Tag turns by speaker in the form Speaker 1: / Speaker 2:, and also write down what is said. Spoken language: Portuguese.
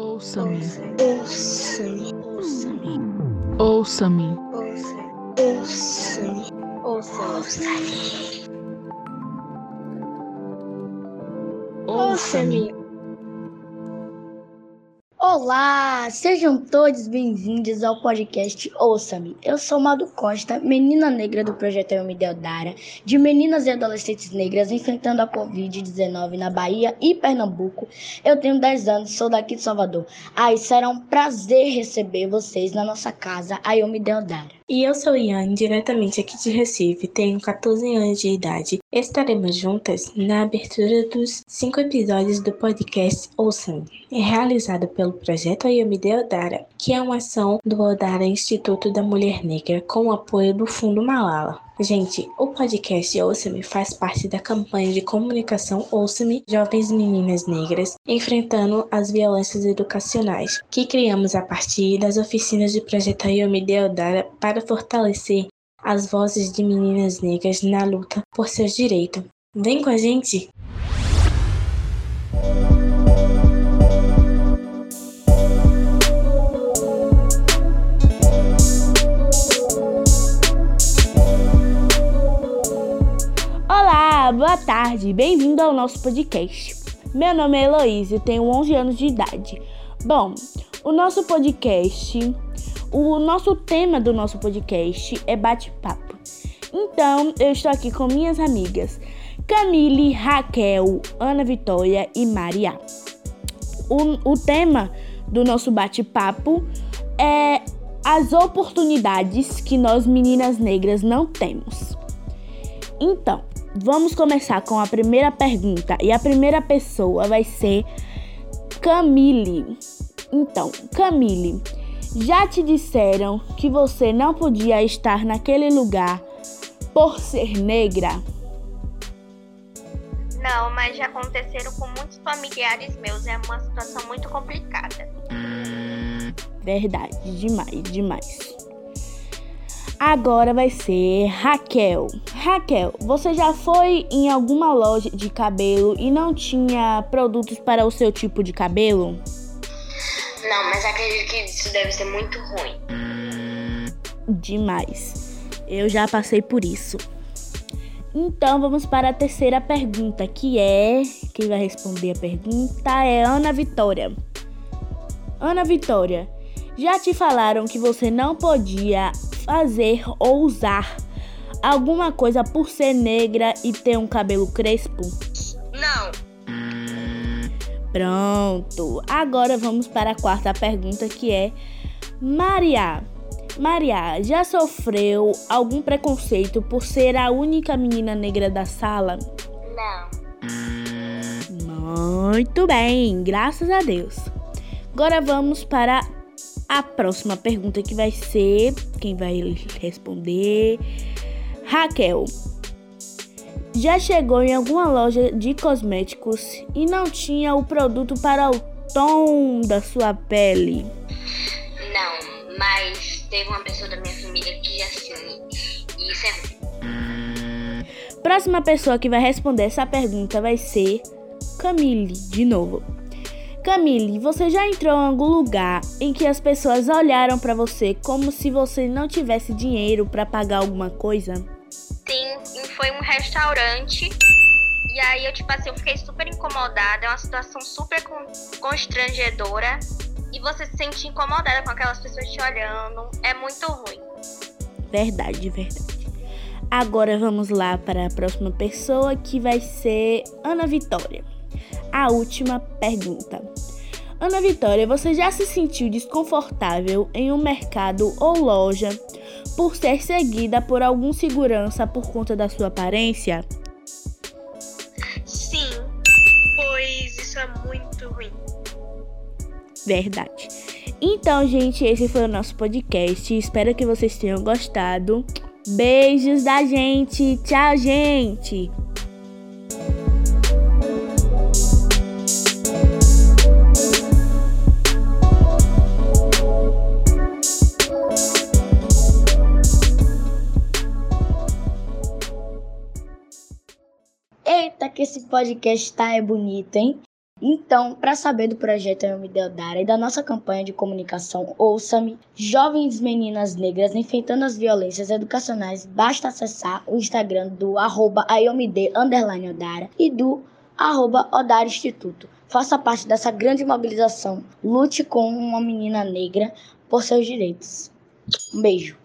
Speaker 1: Ouça-me.
Speaker 2: Ouça-me.
Speaker 1: Ouça-me.
Speaker 2: Ouça-me. Ouça-me.
Speaker 1: Ouça-me.
Speaker 2: Olá, sejam todos bem-vindos ao podcast Ouça-me. Eu sou Mado Costa, menina negra do projeto Eu Me Deodara, de meninas e adolescentes negras enfrentando a Covid-19 na Bahia e Pernambuco. Eu tenho 10 anos, sou daqui de Salvador. Aí será um prazer receber vocês na nossa casa, a Eu Me Deodara.
Speaker 3: E eu sou Iane, diretamente aqui de Recife, tenho 14 anos de idade. Estaremos juntas na abertura dos cinco episódios do podcast Ouçam, realizado pelo projeto Ayumi Deodara, que é uma ação do Odara Instituto da Mulher Negra com o apoio do Fundo Malala. Gente, o podcast Ouça-me faz parte da campanha de comunicação Ouça-me Jovens Meninas Negras Enfrentando as Violências Educacionais, que criamos a partir das oficinas de projeto Ayumi Deodara para fortalecer as vozes de meninas negras na luta por seus direitos. Vem com a gente!
Speaker 4: Boa tarde, bem-vindo ao nosso podcast. Meu nome é Heloísa e tenho 11 anos de idade. Bom, o nosso podcast, o nosso tema do nosso podcast é bate-papo. Então, eu estou aqui com minhas amigas Camille, Raquel, Ana Vitória e Maria. O, o tema do nosso bate-papo é as oportunidades que nós meninas negras não temos. Então, vamos começar com a primeira pergunta e a primeira pessoa vai ser Camille. Então, Camille, já te disseram que você não podia estar naquele lugar por ser negra?
Speaker 5: Não, mas já aconteceram com muitos familiares meus. É uma situação muito complicada.
Speaker 4: Verdade, demais, demais. Agora vai ser Raquel. Raquel, você já foi em alguma loja de cabelo e não tinha produtos para o seu tipo de cabelo?
Speaker 5: Não, mas acredito que isso deve ser muito ruim.
Speaker 4: Demais. Eu já passei por isso. Então vamos para a terceira pergunta, que é. Quem vai responder a pergunta é Ana Vitória. Ana Vitória, já te falaram que você não podia fazer ou usar alguma coisa por ser negra e ter um cabelo crespo?
Speaker 5: Não.
Speaker 4: Pronto. Agora vamos para a quarta pergunta que é Maria. Maria, já sofreu algum preconceito por ser a única menina negra da sala?
Speaker 5: Não.
Speaker 4: Muito bem, graças a Deus. Agora vamos para a próxima pergunta que vai ser quem vai responder? Raquel. Já chegou em alguma loja de cosméticos e não tinha o produto para o tom da sua pele?
Speaker 5: Não, mas teve uma pessoa da minha família que assim. E isso é ruim.
Speaker 4: Próxima pessoa que vai responder essa pergunta vai ser Camille, de novo. Camille, você já entrou em algum lugar em que as pessoas olharam para você como se você não tivesse dinheiro para pagar alguma coisa?
Speaker 5: Sim, foi um restaurante. E aí eu, tipo assim, eu fiquei super incomodada. É uma situação super con- constrangedora. E você se sente incomodada com aquelas pessoas te olhando. É muito ruim.
Speaker 4: Verdade, verdade. Agora vamos lá para a próxima pessoa que vai ser Ana Vitória. A última pergunta. Ana Vitória, você já se sentiu desconfortável em um mercado ou loja por ser seguida por algum segurança por conta da sua aparência?
Speaker 5: Sim, pois isso é muito ruim.
Speaker 4: Verdade. Então, gente, esse foi o nosso podcast. Espero que vocês tenham gostado. Beijos da gente. Tchau, gente.
Speaker 2: Eita, que esse podcast tá é bonito, hein? Então, para saber do projeto Eu Me Deodara e da nossa campanha de comunicação Ouça-me, Jovens Meninas Negras Enfrentando as Violências Educacionais, basta acessar o Instagram do arroba Odara e do arroba Odara Instituto. Faça parte dessa grande mobilização. Lute com uma menina negra por seus direitos. Um beijo.